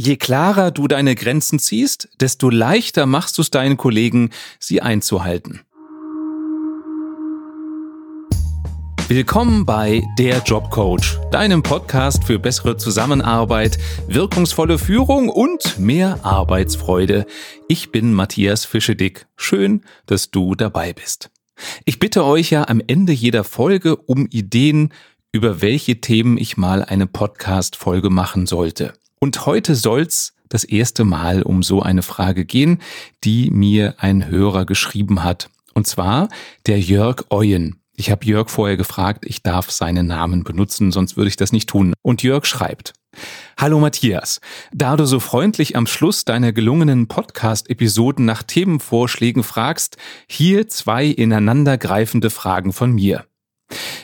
Je klarer du deine Grenzen ziehst, desto leichter machst du es deinen Kollegen, sie einzuhalten. Willkommen bei Der Jobcoach, deinem Podcast für bessere Zusammenarbeit, wirkungsvolle Führung und mehr Arbeitsfreude. Ich bin Matthias Fischedick. Schön, dass du dabei bist. Ich bitte euch ja am Ende jeder Folge um Ideen, über welche Themen ich mal eine Podcast-Folge machen sollte. Und heute soll's das erste Mal um so eine Frage gehen, die mir ein Hörer geschrieben hat. Und zwar der Jörg Euen. Ich habe Jörg vorher gefragt, ich darf seinen Namen benutzen, sonst würde ich das nicht tun. Und Jörg schreibt. Hallo Matthias, da du so freundlich am Schluss deiner gelungenen Podcast-Episoden nach Themenvorschlägen fragst, hier zwei ineinandergreifende Fragen von mir.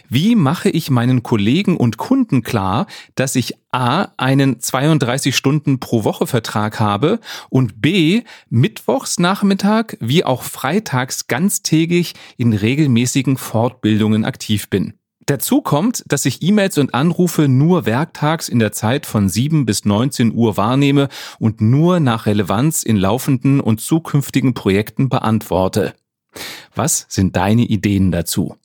Wie mache ich meinen Kollegen und Kunden klar, dass ich A einen 32 Stunden pro Woche Vertrag habe und B mittwochs Nachmittag wie auch freitags ganztägig in regelmäßigen Fortbildungen aktiv bin? Dazu kommt, dass ich E-Mails und Anrufe nur werktags in der Zeit von 7 bis 19 Uhr wahrnehme und nur nach Relevanz in laufenden und zukünftigen Projekten beantworte. Was sind deine Ideen dazu?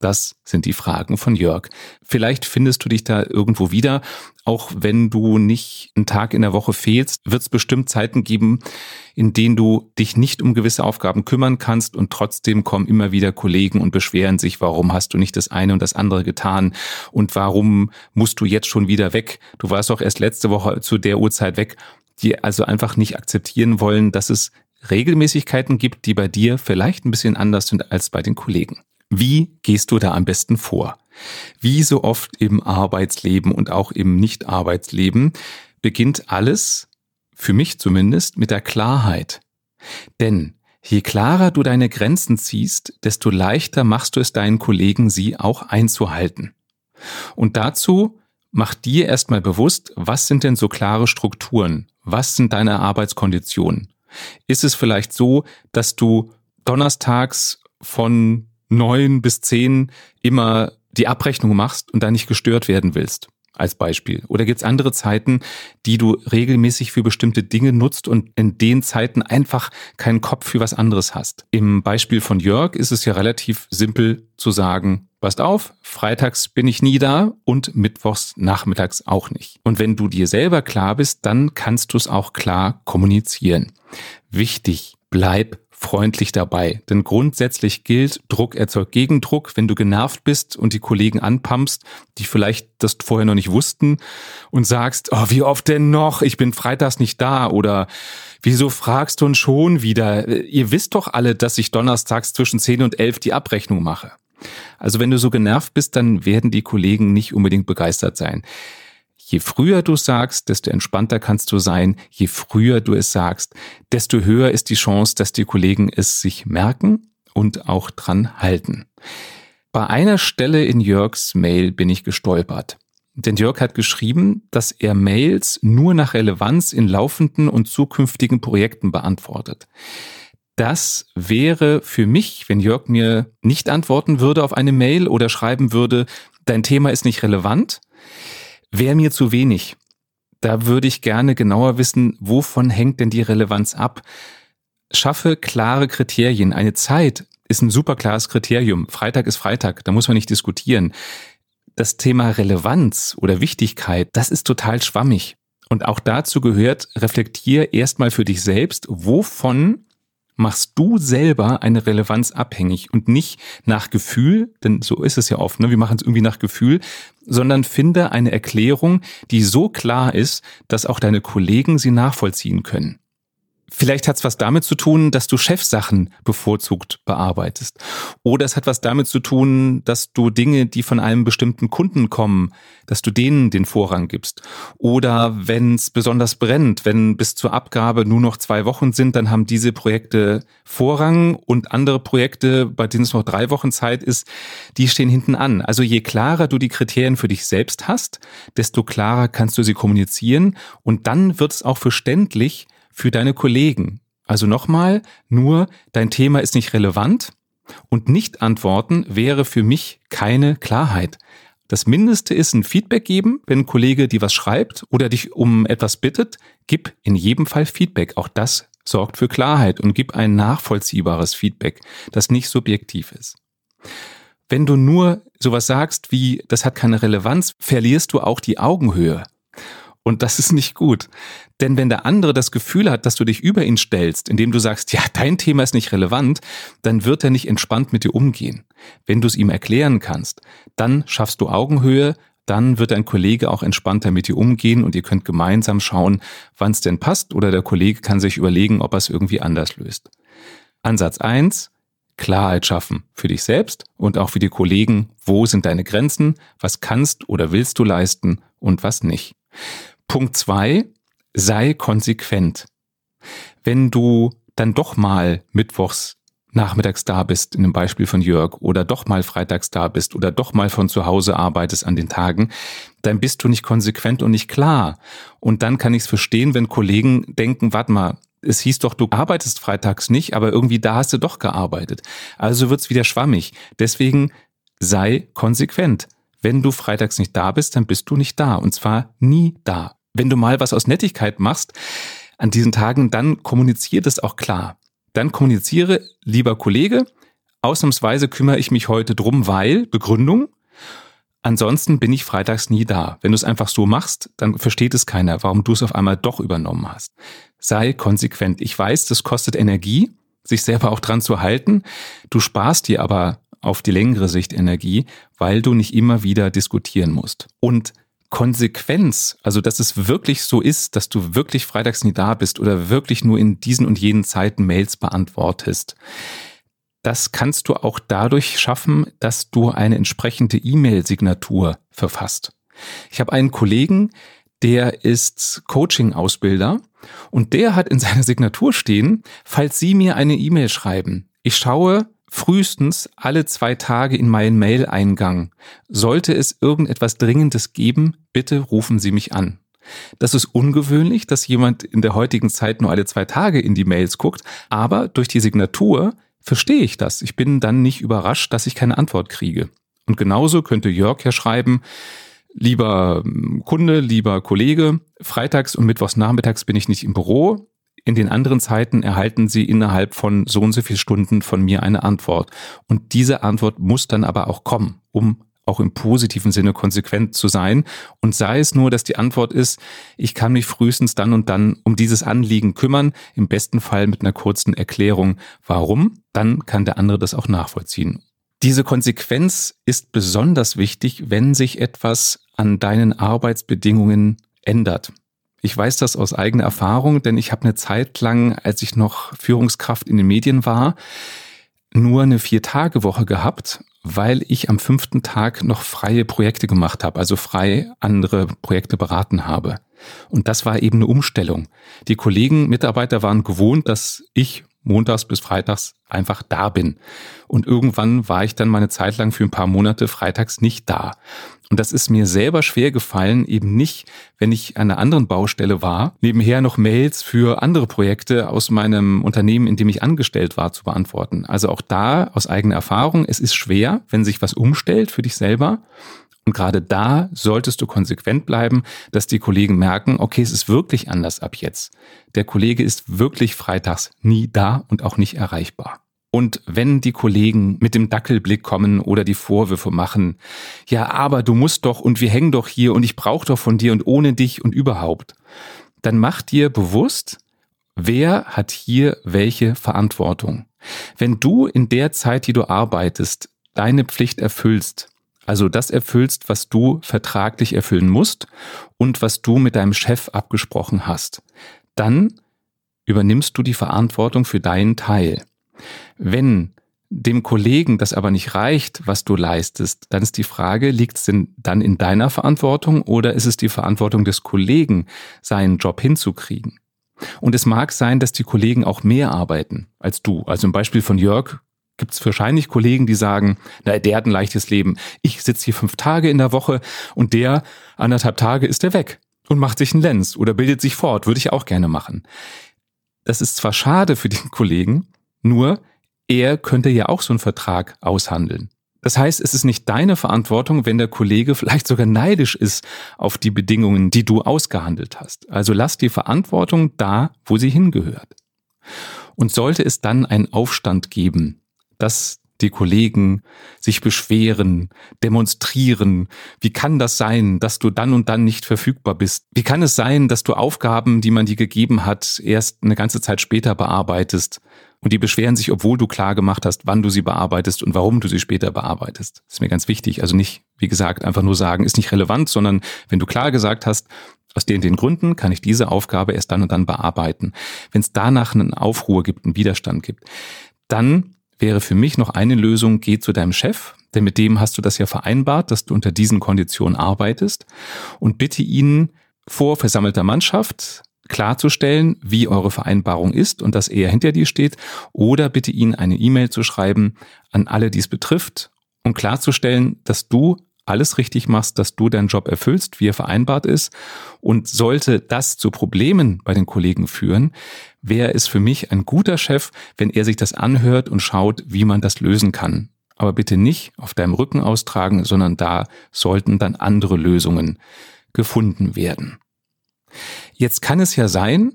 Das sind die Fragen von Jörg. Vielleicht findest du dich da irgendwo wieder. Auch wenn du nicht einen Tag in der Woche fehlst, wird es bestimmt Zeiten geben, in denen du dich nicht um gewisse Aufgaben kümmern kannst und trotzdem kommen immer wieder Kollegen und beschweren sich, warum hast du nicht das eine und das andere getan und warum musst du jetzt schon wieder weg? Du warst doch erst letzte Woche zu der Uhrzeit weg, die also einfach nicht akzeptieren wollen, dass es Regelmäßigkeiten gibt, die bei dir vielleicht ein bisschen anders sind als bei den Kollegen. Wie gehst du da am besten vor? Wie so oft im Arbeitsleben und auch im Nicht-Arbeitsleben beginnt alles, für mich zumindest, mit der Klarheit. Denn je klarer du deine Grenzen ziehst, desto leichter machst du es deinen Kollegen, sie auch einzuhalten. Und dazu mach dir erstmal bewusst, was sind denn so klare Strukturen? Was sind deine Arbeitskonditionen? Ist es vielleicht so, dass du donnerstags von neun bis zehn immer die Abrechnung machst und da nicht gestört werden willst, als Beispiel. Oder gibt es andere Zeiten, die du regelmäßig für bestimmte Dinge nutzt und in den Zeiten einfach keinen Kopf für was anderes hast? Im Beispiel von Jörg ist es ja relativ simpel zu sagen, passt auf, freitags bin ich nie da und mittwochs nachmittags auch nicht. Und wenn du dir selber klar bist, dann kannst du es auch klar kommunizieren. Wichtig, bleib freundlich dabei. Denn grundsätzlich gilt, Druck erzeugt Gegendruck. Wenn du genervt bist und die Kollegen anpumpst, die vielleicht das vorher noch nicht wussten und sagst, oh, wie oft denn noch? Ich bin freitags nicht da oder wieso fragst du uns schon wieder? Ihr wisst doch alle, dass ich donnerstags zwischen 10 und 11 die Abrechnung mache. Also wenn du so genervt bist, dann werden die Kollegen nicht unbedingt begeistert sein. Je früher du sagst, desto entspannter kannst du sein. Je früher du es sagst, desto höher ist die Chance, dass die Kollegen es sich merken und auch dran halten. Bei einer Stelle in Jörgs Mail bin ich gestolpert. Denn Jörg hat geschrieben, dass er Mails nur nach Relevanz in laufenden und zukünftigen Projekten beantwortet. Das wäre für mich, wenn Jörg mir nicht antworten würde auf eine Mail oder schreiben würde, dein Thema ist nicht relevant, wäre mir zu wenig. Da würde ich gerne genauer wissen, wovon hängt denn die Relevanz ab? Schaffe klare Kriterien. Eine Zeit ist ein super klares Kriterium. Freitag ist Freitag, da muss man nicht diskutieren. Das Thema Relevanz oder Wichtigkeit, das ist total schwammig. Und auch dazu gehört, reflektier erstmal für dich selbst, wovon machst du selber eine Relevanz abhängig und nicht nach Gefühl, denn so ist es ja oft, ne? wir machen es irgendwie nach Gefühl, sondern finde eine Erklärung, die so klar ist, dass auch deine Kollegen sie nachvollziehen können. Vielleicht hat es was damit zu tun, dass du Chefsachen bevorzugt bearbeitest. Oder es hat was damit zu tun, dass du Dinge, die von einem bestimmten Kunden kommen, dass du denen den Vorrang gibst. Oder wenn es besonders brennt, wenn bis zur Abgabe nur noch zwei Wochen sind, dann haben diese Projekte Vorrang und andere Projekte, bei denen es noch drei Wochen Zeit ist, die stehen hinten an. Also je klarer du die Kriterien für dich selbst hast, desto klarer kannst du sie kommunizieren und dann wird es auch verständlich, für deine Kollegen. Also nochmal, nur dein Thema ist nicht relevant und nicht antworten wäre für mich keine Klarheit. Das Mindeste ist ein Feedback geben, wenn ein Kollege dir was schreibt oder dich um etwas bittet, gib in jedem Fall Feedback. Auch das sorgt für Klarheit und gib ein nachvollziehbares Feedback, das nicht subjektiv ist. Wenn du nur sowas sagst wie, das hat keine Relevanz, verlierst du auch die Augenhöhe. Und das ist nicht gut. Denn wenn der andere das Gefühl hat, dass du dich über ihn stellst, indem du sagst, ja, dein Thema ist nicht relevant, dann wird er nicht entspannt mit dir umgehen. Wenn du es ihm erklären kannst, dann schaffst du Augenhöhe, dann wird dein Kollege auch entspannter mit dir umgehen und ihr könnt gemeinsam schauen, wann es denn passt oder der Kollege kann sich überlegen, ob er es irgendwie anders löst. Ansatz eins: Klarheit schaffen für dich selbst und auch für die Kollegen. Wo sind deine Grenzen? Was kannst oder willst du leisten und was nicht? Punkt zwei: Sei konsequent. Wenn du dann doch mal mittwochs nachmittags da bist, in dem Beispiel von Jörg, oder doch mal freitags da bist oder doch mal von zu Hause arbeitest an den Tagen, dann bist du nicht konsequent und nicht klar. Und dann kann ich es verstehen, wenn Kollegen denken, warte mal, es hieß doch, du arbeitest freitags nicht, aber irgendwie da hast du doch gearbeitet. Also wird's wieder schwammig. Deswegen sei konsequent. Wenn du freitags nicht da bist, dann bist du nicht da. Und zwar nie da. Wenn du mal was aus Nettigkeit machst, an diesen Tagen, dann kommuniziert es auch klar dann kommuniziere, lieber Kollege, ausnahmsweise kümmere ich mich heute drum, weil, Begründung, ansonsten bin ich freitags nie da. Wenn du es einfach so machst, dann versteht es keiner, warum du es auf einmal doch übernommen hast. Sei konsequent. Ich weiß, das kostet Energie, sich selber auch dran zu halten. Du sparst dir aber auf die längere Sicht Energie, weil du nicht immer wieder diskutieren musst. Und Konsequenz, also dass es wirklich so ist, dass du wirklich freitags nie da bist oder wirklich nur in diesen und jenen Zeiten Mails beantwortest, das kannst du auch dadurch schaffen, dass du eine entsprechende E-Mail-Signatur verfasst. Ich habe einen Kollegen, der ist Coaching-Ausbilder und der hat in seiner Signatur stehen, falls Sie mir eine E-Mail schreiben, ich schaue frühestens alle zwei Tage in meinen Mail-Eingang. Sollte es irgendetwas Dringendes geben, bitte rufen Sie mich an. Das ist ungewöhnlich, dass jemand in der heutigen Zeit nur alle zwei Tage in die Mails guckt, aber durch die Signatur verstehe ich das. Ich bin dann nicht überrascht, dass ich keine Antwort kriege. Und genauso könnte Jörg ja schreiben, lieber Kunde, lieber Kollege, freitags und mittwochs nachmittags bin ich nicht im Büro. In den anderen Zeiten erhalten Sie innerhalb von so und so viel Stunden von mir eine Antwort. Und diese Antwort muss dann aber auch kommen, um auch im positiven Sinne konsequent zu sein. Und sei es nur, dass die Antwort ist, ich kann mich frühestens dann und dann um dieses Anliegen kümmern, im besten Fall mit einer kurzen Erklärung, warum, dann kann der andere das auch nachvollziehen. Diese Konsequenz ist besonders wichtig, wenn sich etwas an deinen Arbeitsbedingungen ändert. Ich weiß das aus eigener Erfahrung, denn ich habe eine Zeit lang, als ich noch Führungskraft in den Medien war, nur eine Vier-Tage-Woche gehabt, weil ich am fünften Tag noch freie Projekte gemacht habe, also frei andere Projekte beraten habe. Und das war eben eine Umstellung. Die Kollegen, Mitarbeiter waren gewohnt, dass ich montags bis freitags einfach da bin. Und irgendwann war ich dann meine Zeit lang für ein paar Monate freitags nicht da. Und das ist mir selber schwer gefallen, eben nicht, wenn ich an einer anderen Baustelle war, nebenher noch Mails für andere Projekte aus meinem Unternehmen, in dem ich angestellt war, zu beantworten. Also auch da aus eigener Erfahrung, es ist schwer, wenn sich was umstellt für dich selber. Und gerade da solltest du konsequent bleiben, dass die Kollegen merken, okay, es ist wirklich anders ab jetzt. Der Kollege ist wirklich freitags nie da und auch nicht erreichbar. Und wenn die Kollegen mit dem Dackelblick kommen oder die Vorwürfe machen, ja, aber du musst doch und wir hängen doch hier und ich brauche doch von dir und ohne dich und überhaupt, dann mach dir bewusst, wer hat hier welche Verantwortung. Wenn du in der Zeit, die du arbeitest, deine Pflicht erfüllst, also das erfüllst, was du vertraglich erfüllen musst und was du mit deinem Chef abgesprochen hast, dann übernimmst du die Verantwortung für deinen Teil. Wenn dem Kollegen das aber nicht reicht, was du leistest, dann ist die Frage, liegt es denn dann in deiner Verantwortung oder ist es die Verantwortung des Kollegen, seinen Job hinzukriegen? Und es mag sein, dass die Kollegen auch mehr arbeiten als du. Also im Beispiel von Jörg gibt es wahrscheinlich Kollegen, die sagen, na, der hat ein leichtes Leben. Ich sitze hier fünf Tage in der Woche und der anderthalb Tage ist er weg und macht sich einen Lenz oder bildet sich fort. Würde ich auch gerne machen. Das ist zwar schade für den Kollegen, nur er könnte ja auch so einen Vertrag aushandeln. Das heißt, es ist nicht deine Verantwortung, wenn der Kollege vielleicht sogar neidisch ist auf die Bedingungen, die du ausgehandelt hast. Also lass die Verantwortung da, wo sie hingehört. Und sollte es dann einen Aufstand geben, dass die Kollegen sich beschweren, demonstrieren. Wie kann das sein, dass du dann und dann nicht verfügbar bist? Wie kann es sein, dass du Aufgaben, die man dir gegeben hat, erst eine ganze Zeit später bearbeitest? Und die beschweren sich, obwohl du klar gemacht hast, wann du sie bearbeitest und warum du sie später bearbeitest. Das ist mir ganz wichtig. Also nicht, wie gesagt, einfach nur sagen, ist nicht relevant, sondern wenn du klar gesagt hast, aus den, den Gründen kann ich diese Aufgabe erst dann und dann bearbeiten. Wenn es danach einen Aufruhr gibt, einen Widerstand gibt, dann wäre für mich noch eine Lösung, geh zu deinem Chef, denn mit dem hast du das ja vereinbart, dass du unter diesen Konditionen arbeitest. Und bitte ihn vor versammelter Mannschaft klarzustellen, wie eure Vereinbarung ist und dass er hinter dir steht. Oder bitte ihn eine E-Mail zu schreiben an alle, die es betrifft, um klarzustellen, dass du alles richtig machst, dass du deinen Job erfüllst, wie er vereinbart ist. Und sollte das zu Problemen bei den Kollegen führen, wäre es für mich ein guter Chef, wenn er sich das anhört und schaut, wie man das lösen kann. Aber bitte nicht auf deinem Rücken austragen, sondern da sollten dann andere Lösungen gefunden werden. Jetzt kann es ja sein,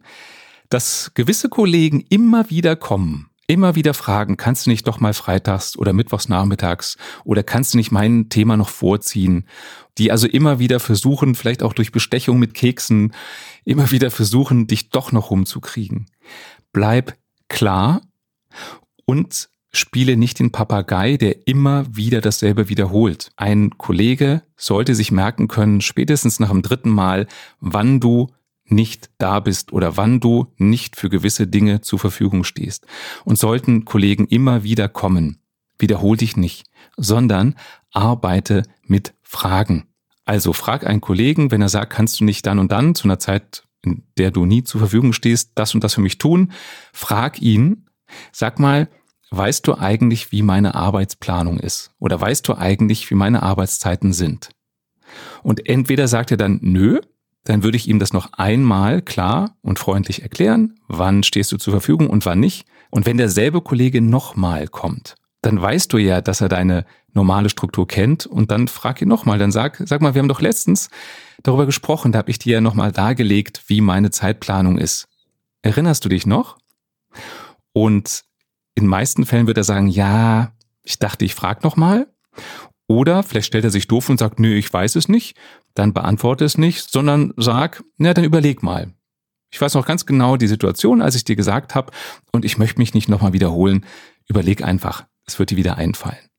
dass gewisse Kollegen immer wieder kommen immer wieder fragen, kannst du nicht doch mal freitags oder mittwochs nachmittags oder kannst du nicht mein Thema noch vorziehen? Die also immer wieder versuchen, vielleicht auch durch Bestechung mit Keksen, immer wieder versuchen, dich doch noch rumzukriegen. Bleib klar und spiele nicht den Papagei, der immer wieder dasselbe wiederholt. Ein Kollege sollte sich merken können, spätestens nach dem dritten Mal, wann du nicht da bist oder wann du nicht für gewisse Dinge zur Verfügung stehst. Und sollten Kollegen immer wieder kommen, wiederhol dich nicht, sondern arbeite mit Fragen. Also frag einen Kollegen, wenn er sagt, kannst du nicht dann und dann zu einer Zeit, in der du nie zur Verfügung stehst, das und das für mich tun, frag ihn, sag mal, weißt du eigentlich, wie meine Arbeitsplanung ist? Oder weißt du eigentlich, wie meine Arbeitszeiten sind? Und entweder sagt er dann, nö, dann würde ich ihm das noch einmal klar und freundlich erklären, wann stehst du zur Verfügung und wann nicht. Und wenn derselbe Kollege nochmal kommt, dann weißt du ja, dass er deine normale Struktur kennt und dann frag ihn nochmal, dann sag, sag mal, wir haben doch letztens darüber gesprochen, da habe ich dir ja nochmal dargelegt, wie meine Zeitplanung ist. Erinnerst du dich noch? Und in meisten Fällen wird er sagen, ja, ich dachte, ich frag nochmal. Oder vielleicht stellt er sich doof und sagt, nö, ich weiß es nicht, dann beantworte es nicht, sondern sag, na, dann überleg mal. Ich weiß noch ganz genau die Situation, als ich dir gesagt habe, und ich möchte mich nicht nochmal wiederholen. Überleg einfach, es wird dir wieder einfallen.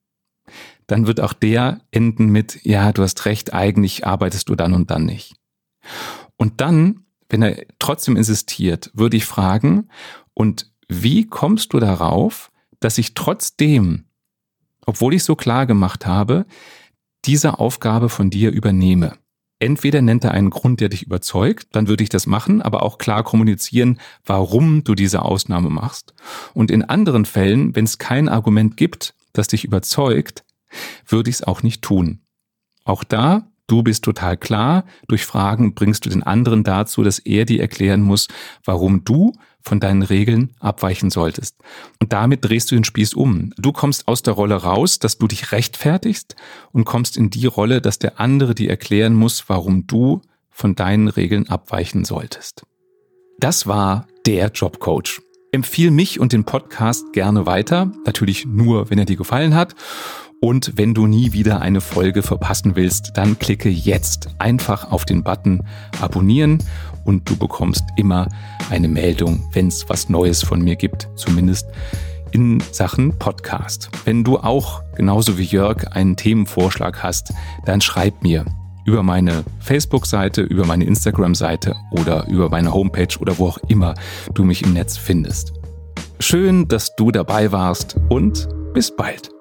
Dann wird auch der enden mit, ja, du hast recht, eigentlich arbeitest du dann und dann nicht. Und dann, wenn er trotzdem insistiert, würde ich fragen, und wie kommst du darauf, dass ich trotzdem obwohl ich so klar gemacht habe, diese Aufgabe von dir übernehme. Entweder nennt er einen Grund, der dich überzeugt, dann würde ich das machen, aber auch klar kommunizieren, warum du diese Ausnahme machst. Und in anderen Fällen, wenn es kein Argument gibt, das dich überzeugt, würde ich es auch nicht tun. Auch da, du bist total klar, durch Fragen bringst du den anderen dazu, dass er dir erklären muss, warum du von deinen Regeln abweichen solltest. Und damit drehst du den Spieß um. Du kommst aus der Rolle raus, dass du dich rechtfertigst und kommst in die Rolle, dass der andere dir erklären muss, warum du von deinen Regeln abweichen solltest. Das war der Jobcoach. Empfiehl mich und den Podcast gerne weiter, natürlich nur, wenn er dir gefallen hat. Und wenn du nie wieder eine Folge verpassen willst, dann klicke jetzt einfach auf den Button Abonnieren und du bekommst immer eine Meldung, wenn es was Neues von mir gibt, zumindest in Sachen Podcast. Wenn du auch genauso wie Jörg einen Themenvorschlag hast, dann schreib mir über meine Facebook-Seite, über meine Instagram-Seite oder über meine Homepage oder wo auch immer du mich im Netz findest. Schön, dass du dabei warst und bis bald.